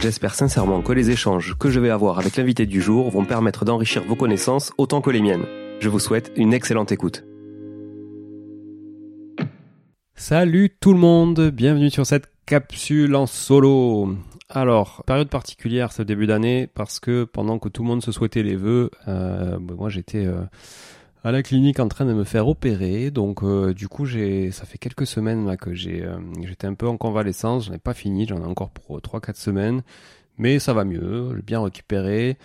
J'espère sincèrement que les échanges que je vais avoir avec l'invité du jour vont permettre d'enrichir vos connaissances autant que les miennes. Je vous souhaite une excellente écoute. Salut tout le monde, bienvenue sur cette capsule en solo. Alors, période particulière ce début d'année parce que pendant que tout le monde se souhaitait les vœux, euh, moi j'étais euh, à la clinique en train de me faire opérer. Donc euh, du coup, j'ai ça fait quelques semaines là que j'ai euh, j'étais un peu en convalescence, j'en ai pas fini, j'en ai encore pour 3 4 semaines, mais ça va mieux, j'ai bien récupéré.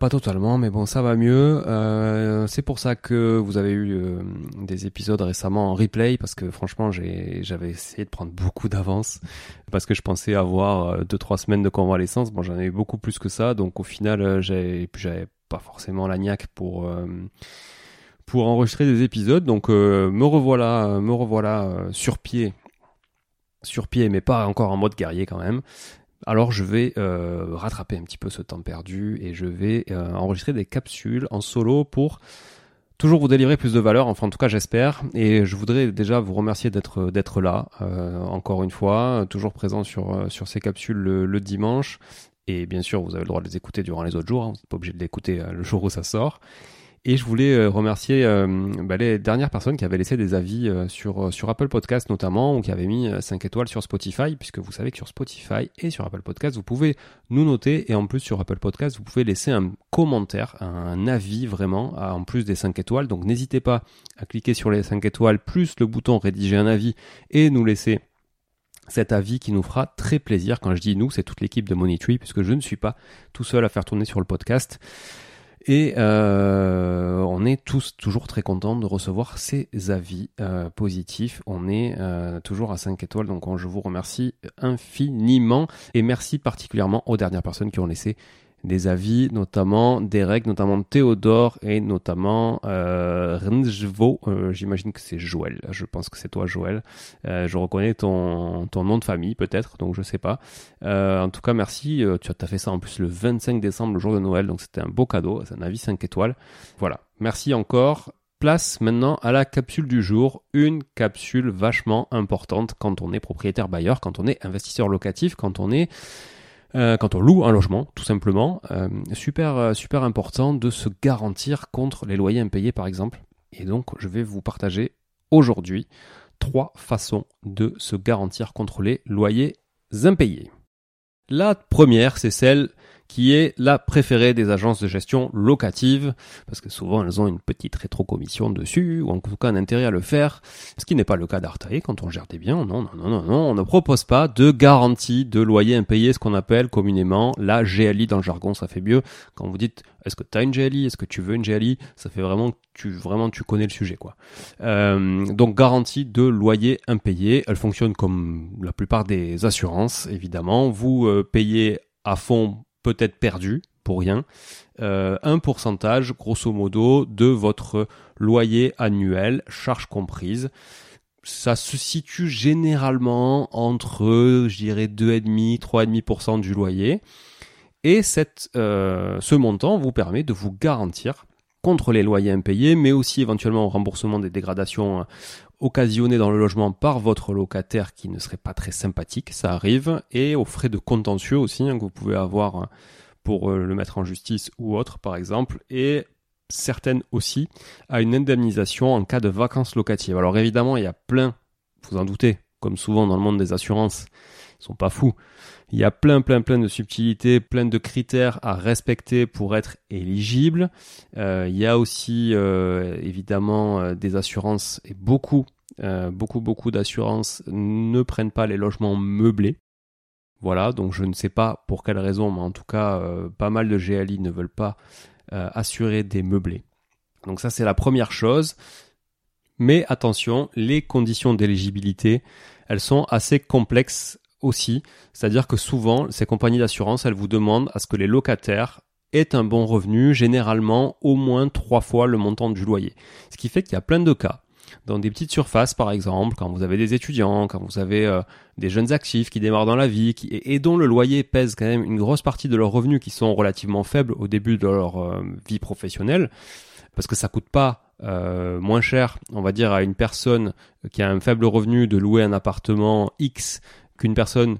Pas totalement, mais bon, ça va mieux. Euh, c'est pour ça que vous avez eu des épisodes récemment en replay, parce que franchement, j'avais essayé de prendre beaucoup d'avance, parce que je pensais avoir 2-3 semaines de convalescence. Bon, j'en ai eu beaucoup plus que ça, donc au final, j'avais pas forcément la niaque pour pour enregistrer des épisodes. Donc euh, me revoilà, me revoilà euh, sur pied, sur pied, mais pas encore en mode guerrier quand même. Alors je vais euh, rattraper un petit peu ce temps perdu et je vais enregistrer des capsules en solo pour toujours vous délivrer plus de valeur, enfin en tout cas j'espère. Et je voudrais déjà vous remercier d'être d'être là, encore une fois, toujours présent sur, sur ces capsules le, dimanche. Et bien sûr, vous avez le droit de les écouter durant les autres jours, hein. vous n'êtes pas obligé de l'écouter le jour où ça sort. Et je voulais euh, remercier euh, bah, les dernières personnes qui avaient laissé des avis euh, sur, sur Apple Podcast notamment, ou qui avaient mis 5 étoiles sur Spotify, puisque vous savez que sur Spotify et sur Apple Podcast, vous pouvez nous noter, et en plus sur Apple Podcast, vous pouvez laisser un commentaire, un avis vraiment, en plus des 5 étoiles. Donc n'hésitez pas à cliquer sur les 5 étoiles, plus le bouton rédiger un avis, et nous laisser cet avis qui nous fera très plaisir. Quand je dis nous, c'est toute l'équipe de Money Tree, puisque je ne suis pas tout seul à faire tourner sur le podcast. Et euh, on est tous toujours très contents de recevoir ces avis euh, positifs. On est euh, toujours à 5 étoiles, donc je vous remercie infiniment. Et merci particulièrement aux dernières personnes qui ont laissé des avis, notamment Derek, notamment Théodore et notamment euh, euh J'imagine que c'est Joël. Je pense que c'est toi, Joël. Euh, je reconnais ton, ton nom de famille, peut-être, donc je sais pas. Euh, en tout cas, merci. Euh, tu as fait ça en plus le 25 décembre, le jour de Noël, donc c'était un beau cadeau. C'est un avis 5 étoiles. Voilà. Merci encore. Place maintenant à la capsule du jour, une capsule vachement importante quand on est propriétaire bailleur, quand on est investisseur locatif, quand on est euh, quand on loue un logement, tout simplement, euh, super euh, super important de se garantir contre les loyers impayés, par exemple. Et donc, je vais vous partager aujourd'hui trois façons de se garantir contre les loyers impayés. La première, c'est celle qui est la préférée des agences de gestion locative, parce que souvent elles ont une petite rétrocommission dessus, ou en tout cas un intérêt à le faire, ce qui n'est pas le cas d'Artae quand on gère des biens. Non, non, non, non, non, on ne propose pas de garantie de loyer impayé, ce qu'on appelle communément la GLI dans le jargon, ça fait mieux. Quand vous dites est-ce que tu as une GLI, est-ce que tu veux une GLI, ça fait vraiment que tu, vraiment, tu connais le sujet. quoi. Euh, donc garantie de loyer impayé, elle fonctionne comme la plupart des assurances, évidemment. Vous euh, payez à fond peut-être perdu pour rien, euh, un pourcentage grosso modo de votre loyer annuel, charge comprise. Ça se situe généralement entre, je dirais, 2,5, 3,5% du loyer. Et cette, euh, ce montant vous permet de vous garantir contre les loyers impayés, mais aussi éventuellement au remboursement des dégradations occasionnées dans le logement par votre locataire qui ne serait pas très sympathique, ça arrive, et aux frais de contentieux aussi hein, que vous pouvez avoir hein, pour euh, le mettre en justice ou autre par exemple, et certaines aussi à une indemnisation en cas de vacances locatives. Alors évidemment, il y a plein, vous en doutez, comme souvent dans le monde des assurances, ils sont pas fous. Il y a plein, plein, plein de subtilités, plein de critères à respecter pour être éligible. Euh, il y a aussi euh, évidemment euh, des assurances et beaucoup, beaucoup, beaucoup d'assurances ne prennent pas les logements meublés. Voilà, donc je ne sais pas pour quelle raison, mais en tout cas, pas mal de GLI ne veulent pas assurer des meublés. Donc ça, c'est la première chose. Mais attention, les conditions d'éligibilité, elles sont assez complexes aussi, c'est-à-dire que souvent, ces compagnies d'assurance, elles vous demandent à ce que les locataires aient un bon revenu, généralement au moins trois fois le montant du loyer. Ce qui fait qu'il y a plein de cas. Dans des petites surfaces, par exemple, quand vous avez des étudiants, quand vous avez euh, des jeunes actifs qui démarrent dans la vie et, dont le loyer pèse quand même une grosse partie de leurs revenus qui sont relativement faibles au début de leur euh, vie professionnelle, parce que ça coûte pas euh, moins cher, on va dire, à une personne qui a un faible revenu de louer un appartement X qu'une personne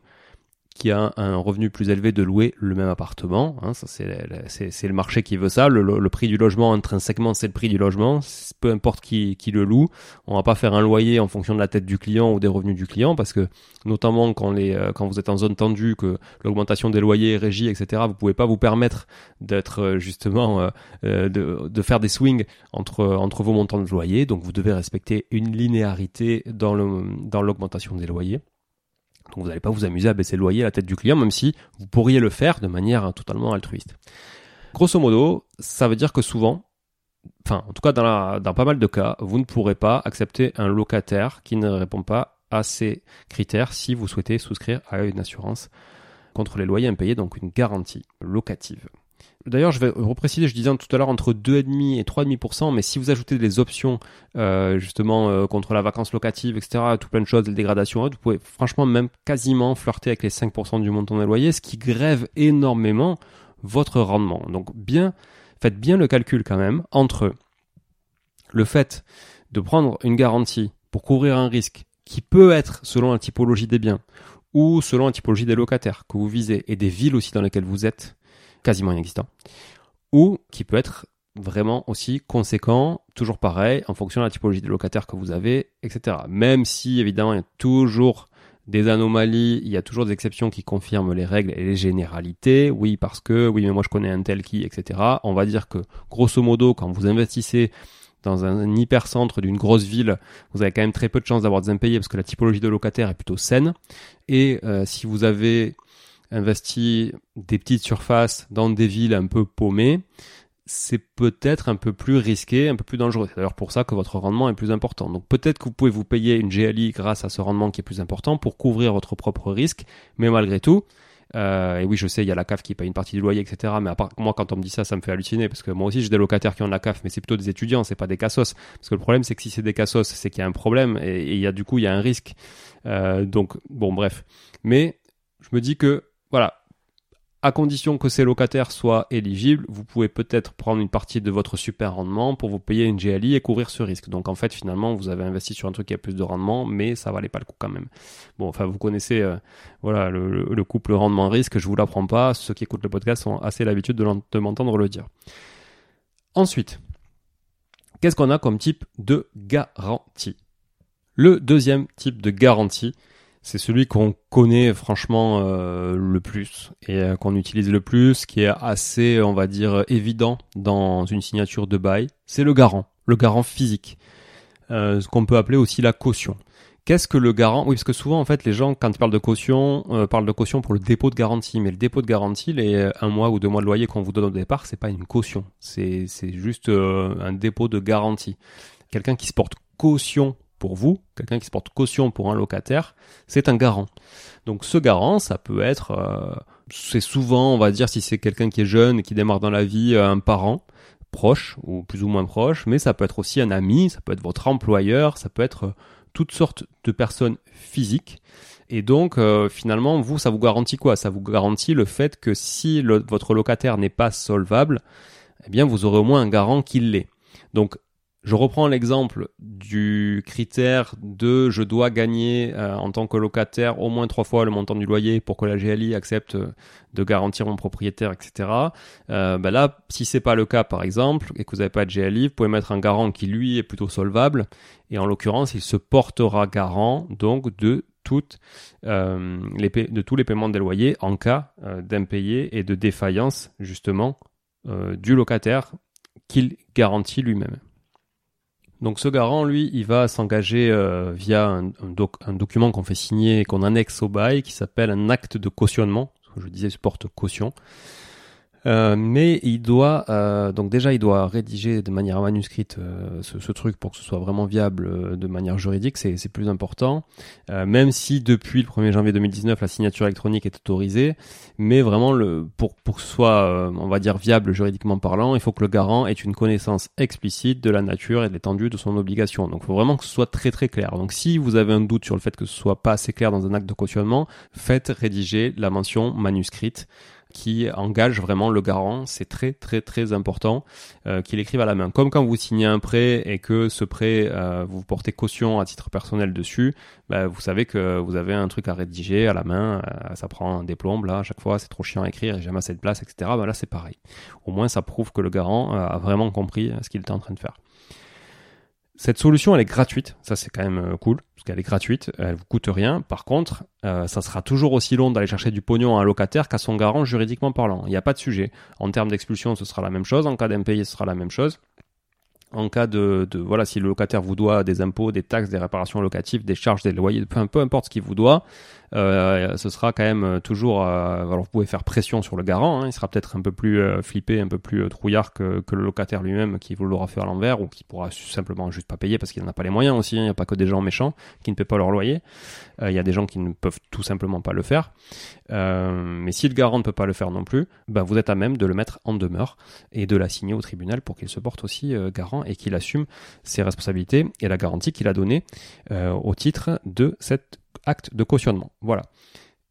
qui a un revenu plus élevé de louer le même appartement. Hein, ça c'est, le marché qui veut ça. Le, prix du logement intrinsèquement c'est le prix du logement. Peu importe qui, qui le loue, on va pas faire un loyer en fonction de la tête du client ou des revenus du client parce que notamment quand les euh, quand vous êtes en zone tendue, que l'augmentation des loyers est régie, etc. Vous pouvez pas vous permettre d'être euh, justement euh, de, de faire des swings entre entre vos montants de loyer. Donc vous devez respecter une linéarité dans le dans l'augmentation des loyers. Donc vous n'allez pas vous amuser à baisser le loyer à la tête du client, même si vous pourriez le faire de manière totalement altruiste. Grosso modo, ça veut dire que souvent, enfin en tout cas dans, dans pas mal de cas, vous ne pourrez pas accepter un locataire qui ne répond pas à ces critères si vous souhaitez souscrire à une assurance contre les loyers impayés, donc une garantie locative. D'ailleurs, je vais repréciser, je disais tout à l'heure entre 2,5 et 3,5%, mais si vous ajoutez des options euh, justement euh, contre la vacance locative, etc., tout plein de choses, les dégradations, vous pouvez franchement même quasiment flirter avec les 5% du montant des loyers, ce qui grève énormément votre rendement. Donc bien, faites bien le calcul quand même entre le fait de prendre une garantie pour couvrir un risque qui peut être selon la typologie des biens ou selon la typologie des locataires que vous visez et des villes aussi dans lesquelles vous êtes, quasiment inexistant, ou qui peut être vraiment aussi conséquent, toujours pareil, en fonction de la typologie de locataire que vous avez, etc. Même si évidemment il y a toujours des anomalies, il y a toujours des exceptions qui confirment les règles et les généralités. Oui, parce que, oui, mais moi je connais un tel qui, etc. On va dire que, grosso modo, quand vous investissez dans un hypercentre d'une grosse ville, vous avez quand même très peu de chances d'avoir des impayés parce que la typologie de locataire est plutôt saine. Et euh, si vous avez investi des petites surfaces dans des villes un peu paumées, c'est peut-être un peu plus risqué, un peu plus dangereux. C'est d'ailleurs pour ça que votre rendement est plus important. Donc peut-être que vous pouvez vous payer une GLI grâce à ce rendement qui est plus important pour couvrir votre propre risque, mais malgré tout, euh, et oui, je sais, il y a la CAF qui paye une partie du loyer, etc. Mais à part, moi, quand on me dit ça, ça me fait halluciner parce que moi aussi, j'ai des locataires qui ont la CAF, mais c'est plutôt des étudiants, c'est pas des cassos. Parce que le problème, c'est que si c'est des cassos, c'est qu'il y a un problème et il y a du coup, il y a un risque. Euh, donc, bon, bref. Mais je me dis que, voilà, à condition que ces locataires soient éligibles, vous pouvez peut-être prendre une partie de votre super rendement pour vous payer une GLI et couvrir ce risque. Donc en fait, finalement, vous avez investi sur un truc qui a plus de rendement, mais ça valait pas le coup quand même. Bon, enfin, vous connaissez euh, voilà le, couple rendement-risque, je vous l'apprends pas. Ceux qui écoutent le podcast ont assez l'habitude de, de m'entendre le dire. Ensuite, qu'est-ce qu'on a comme type de garantie? Le deuxième type de garantie, c'est celui qu'on connaît franchement euh, le plus et euh, qu'on utilise le plus, qui est assez, on va dire, évident dans une signature de bail. C'est le garant, le garant physique, euh, ce qu'on peut appeler aussi la caution. Qu'est-ce que le garant? Oui, parce que souvent, en fait, les gens, quand ils parlent de caution, parlent de caution pour le dépôt de garantie. Mais le dépôt de garantie, les un mois ou deux mois de loyer qu'on vous donne au départ, c'est pas une caution. C'est juste un dépôt de garantie. Quelqu'un qui se porte caution pour vous, quelqu'un qui se porte caution pour un locataire, c'est un garant. Donc ce garant, ça peut être, euh, c'est souvent, on va dire, si c'est quelqu'un qui est jeune qui démarre dans la vie, euh, un parent proche ou plus ou moins proche, mais ça peut être aussi un ami, ça peut être votre employeur, ça peut être euh, toutes sortes de personnes physiques. Et donc, finalement, vous, ça vous garantit quoi? Ça vous garantit le fait que si votre locataire n'est pas solvable, eh bien, vous aurez au moins un garant qui l'est. Donc, je reprends l'exemple du critère de je dois gagner euh, en tant que locataire au moins trois fois le montant du loyer pour que la GLI accepte de garantir mon propriétaire, etc. Euh, ben là, si c'est pas le cas par exemple et que vous n'avez pas de GLI, vous pouvez mettre un garant qui lui est plutôt solvable et en l'occurrence il se portera garant donc de toutes euh, les de tous les paiements des loyers en cas euh, d'impayé et de défaillance justement du locataire qu'il garantit lui-même. Donc ce garant, lui, il va s'engager euh, via un, document qu'on fait signer et qu'on annexe au bail qui s'appelle un acte de cautionnement. Je disais, porte caution. Euh, mais il doit euh, donc déjà il doit rédiger de manière manuscrite euh, ce, ce, truc pour que ce soit vraiment viable euh, de manière juridique, c'est, c'est plus important. même si depuis le 1er janvier 2019 la signature électronique est autorisée, mais vraiment le pour pour que ce soit on va dire viable juridiquement parlant, il faut que le garant ait une connaissance explicite de la nature et de l'étendue de son obligation. Donc il faut vraiment que ce soit très très clair. Donc si vous avez un doute sur le fait que ce soit pas assez clair dans un acte de cautionnement, faites rédiger la mention manuscrite qui engage vraiment le garant. C'est très très très important euh, qu'il écrive à la main. Comme quand vous signez un prêt et que ce prêt, euh, vous portez caution à titre personnel dessus, bah, vous savez que vous avez un truc à rédiger à la main. Euh, ça prend des plombes là à chaque fois, c'est trop chiant à écrire, et jamais assez de place, etc. Bah, là c'est pareil. Au moins ça prouve que le garant a vraiment compris ce qu'il était en train de faire. Cette solution, elle est gratuite. Ça, c'est quand même euh, cool, parce qu'elle est gratuite, elle vous coûte rien. Par contre, euh, ça sera toujours aussi long d'aller chercher du pognon à un locataire qu'à son garant juridiquement parlant. Il n'y a pas de sujet. En termes d'expulsion, ce sera la même chose. En cas d'impayé, ce sera la même chose en cas de, voilà si le locataire vous doit des impôts, des taxes, des réparations locatives, des charges, des loyers, peu, importe ce qu'il vous doit, euh, ce sera quand même euh, toujours. Euh, alors vous pouvez faire pression sur le garant, hein, il sera peut-être un peu plus flippé, un peu plus trouillard que, le locataire lui-même qui vous l'aura fait à l'envers ou qui pourra simplement juste pas payer parce qu'il n'a pas les moyens aussi. Hein. Il n'y a pas que des gens méchants qui ne paient pas leur loyer. Il y a des gens qui ne peuvent tout simplement pas le faire. mais si le garant ne peut pas le faire non plus, ben vous êtes à même de le mettre en demeure et de l'assigner au tribunal pour qu'il se porte aussi garant et qu'il assume ses responsabilités et la garantie qu'il a donnée au titre de cet acte de cautionnement. Voilà.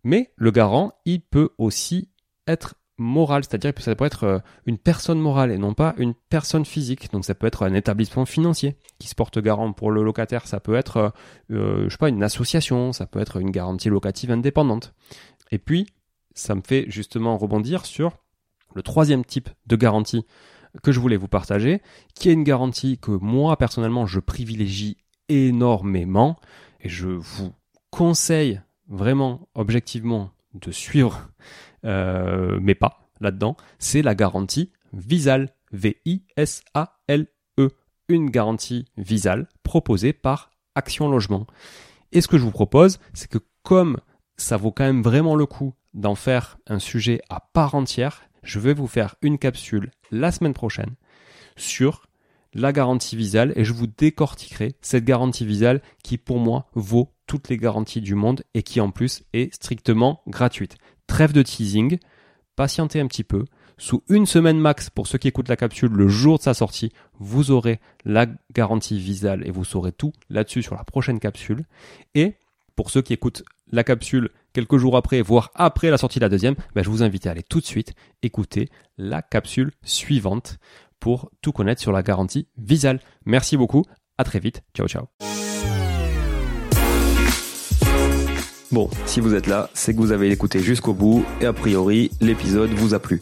Mais le garant, il peut aussi être moral, c'est-à-dire que ça peut être euh, une personne morale et non pas une personne physique. Donc ça peut être un établissement financier qui se porte garant pour le locataire, ça peut être, euh, euh, sais pas, une association, ça peut être une garantie locative indépendante. Et puis, ça me fait justement rebondir sur le troisième type de garantie que je voulais vous partager, qui est une garantie que moi personnellement je privilégie énormément. Et je vous conseille vraiment objectivement de suivre euh, mes pas là-dedans, c'est la garantie Visal, V-I-S-A-L-E, une garantie Visal proposée par Action Logement. Et ce que je vous propose, c'est que comme ça vaut quand même vraiment le coup d'en faire un sujet à part entière, je vais vous faire une capsule la semaine prochaine sur la garantie visale et je vous décortiquerai cette garantie visale qui pour moi vaut toutes les garanties du monde et qui en plus est strictement gratuite. Trêve de teasing, patientez un petit peu. Sous une semaine max, pour ceux qui écoutent la capsule, le jour de sa sortie, vous aurez la garantie visale et vous saurez tout là-dessus sur la prochaine capsule. Et pour ceux qui écoutent la capsule quelques jours après, voire après la sortie de la deuxième, ben je vous invite à aller tout de suite écouter la capsule suivante pour tout connaître sur la garantie visale. Merci beaucoup, à très vite, ciao ciao. Bon, si vous êtes là, c'est que vous avez écouté jusqu'au bout et a priori, l'épisode vous a plu.